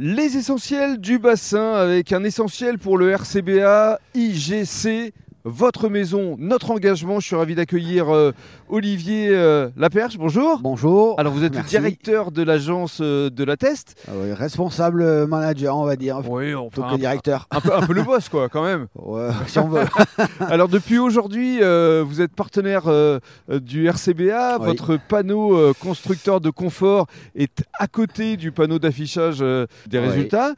Les essentiels du bassin avec un essentiel pour le RCBA IGC votre maison, notre engagement. Je suis ravi d'accueillir euh, Olivier euh, Laperche. Bonjour. Bonjour. Alors vous êtes le directeur de l'agence euh, de la Test. Ah responsable manager, on va dire. Oui, plutôt que directeur. Un peu, un peu le boss, quoi, quand même. Ouais, si on veut. Alors depuis aujourd'hui, vous êtes partenaire du RCBA. Votre panneau constructeur de confort est à côté du panneau d'affichage des résultats.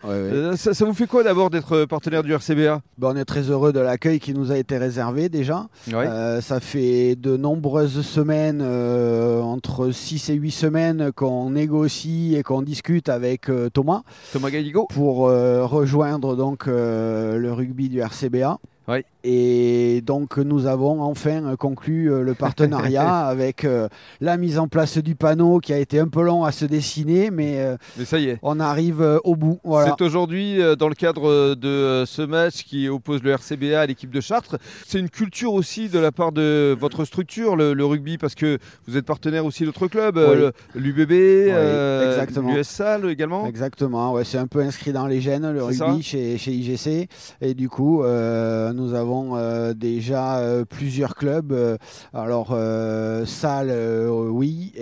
Ça, vous fait quoi d'abord d'être partenaire du RCBA ben, On est très heureux de l'accueil qui nous a été réservé déjà. Euh, ça fait de nombreuses semaines, euh, entre 6 et 8 semaines, qu'on négocie et qu'on discute avec euh, Thomas. Thomas Galligo. Pour rejoindre donc le rugby du RCBA. Et donc nous avons enfin conclu euh, le partenariat avec euh, la mise en place du panneau qui a été un peu long à se dessiner, mais, euh, mais ça y est. on arrive au bout. C'est aujourd'hui dans le cadre de ce match qui oppose le RCBA à l'équipe de Chartres. C'est une culture aussi de la part de votre structure, le, rugby, parce que vous êtes partenaire aussi d'autres clubs, l'UBB, l'USSAL également. Exactement, ouais, c'est un peu inscrit dans les gènes le rugby chez, chez, IGC. Et du coup, nous avons euh, déjà euh, plusieurs clubs. Euh, alors, Salle, oui.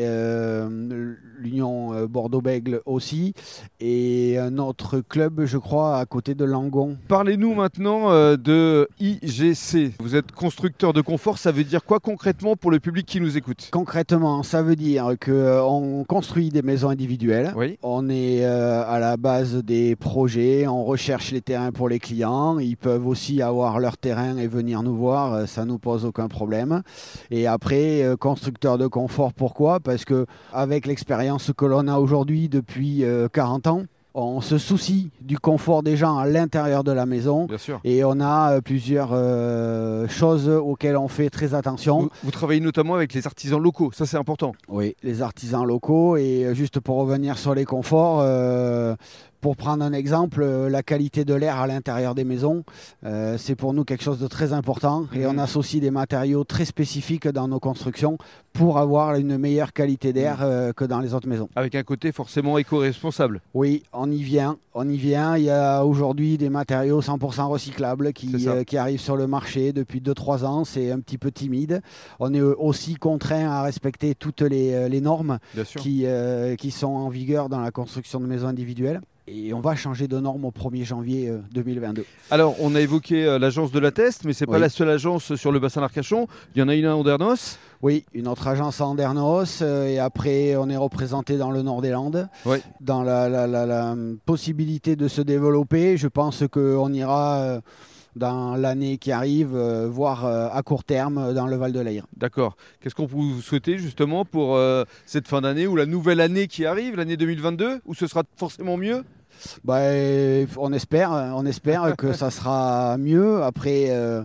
l'Union Bordeaux-Bègle aussi, et un autre club, je crois, à côté de Langon. Parlez-nous maintenant de IGC. Vous êtes constructeur de confort, ça veut dire quoi concrètement pour le public qui nous écoute? Concrètement, ça veut dire qu'on construit des maisons individuelles, oui. on est à la base des projets, on recherche les terrains pour les clients, ils peuvent aussi avoir leur terrain et venir nous voir, euh, ça nous pose aucun problème. Et après, euh, constructeur de confort, pourquoi? Parce que avec l'expérience que l'on a aujourd'hui depuis 40 euh, ans, on se soucie du confort des gens à l'intérieur de la maison. Et on a plusieurs choses auxquelles on fait très attention. Vous, travaillez notamment avec les artisans locaux, ça c'est important. Oui, les artisans locaux. Et juste pour revenir sur les conforts, pour prendre un exemple, euh, la qualité de l'air à l'intérieur des maisons, euh, c'est pour nous quelque chose de très important et on mhm. associe des matériaux très spécifiques dans nos constructions pour avoir une meilleure qualité d'air mhm. euh, que dans les autres maisons. Avec un côté forcément éco-responsable. Oui, on y vient, on y vient. Il y a aujourd'hui des matériaux 100% recyclables qui, qui, arrivent sur le marché depuis 2-3 ans. C'est un petit peu timide. On est aussi contraint à respecter toutes les, les normes qui, qui sont en vigueur dans la construction de maisons individuelles et on va changer de norme au 1er janvier 2022. Euh, Alors, on a évoqué euh, l'agence de la Test, mais ce n'est pas la seule agence sur le bassin d'Arcachon. Il y en a une à Andernos? Oui, une autre agence à Andernos. Euh, et après, on est représenté dans le nord des Landes. Dans la, possibilité de se développer, je pense qu'on ira dans l'année qui arrive, voire à court terme dans le Val de l'Aire. D'accord. Qu'est-ce qu'on vous souhaiter justement pour cette fin d'année ou la nouvelle année qui arrive, l'année 2022, où ce sera forcément mieux? Bah, on espère, on espère que ça sera mieux. Après, euh,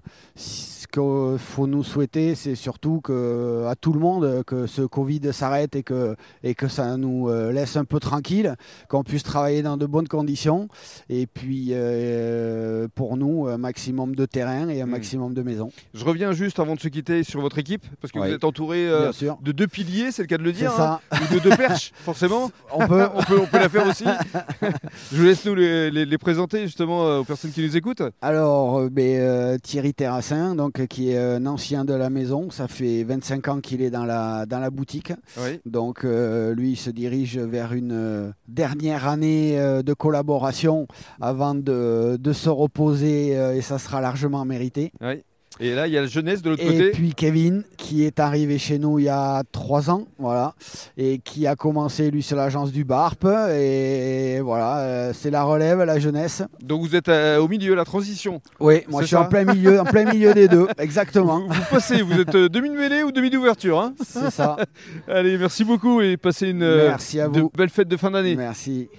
qu'il faut nous souhaiter, c'est surtout que, à tout le monde que ce Covid s'arrête et que, et que ça nous euh, laisse un peu tranquille, qu'on puisse travailler dans de bonnes conditions. Et puis, euh, pour nous, un maximum de terrain et un hmm. maximum de maisons. Je reviens juste avant de se quitter sur votre équipe, parce que vous êtes entouré euh, de deux piliers, c'est le cas de le dire, hein, ou de deux perches, forcément. On peut. on peut, on peut la faire aussi. Je vous laisse nous les, les, présenter justement aux personnes qui nous écoutent. Alors, ben, Thierry Terrassin, donc qui est un ancien de la maison. Ça fait 25 ans qu'il est dans la, dans la boutique. Donc euh, lui, il se dirige vers une euh, dernière année euh, de collaboration avant de, de se reposer et ça sera largement mérité. Et là, il y a la jeunesse de l'autre côté. Et puis Kevin, qui est arrivé chez nous il y a trois ans, voilà, et qui a commencé lui sur l'agence du BARP. Et voilà, euh, c'est la relève, la jeunesse. Donc vous êtes euh, au milieu, la transition. Oui, moi je suis en plein milieu, en plein milieu des deux, exactement. Vous, passez, vous êtes euh, demi de mêlée ou demi d'ouverture, hein? C'est ça. Allez, merci beaucoup et passez une merci à vous. belle fête de fin d'année. Merci.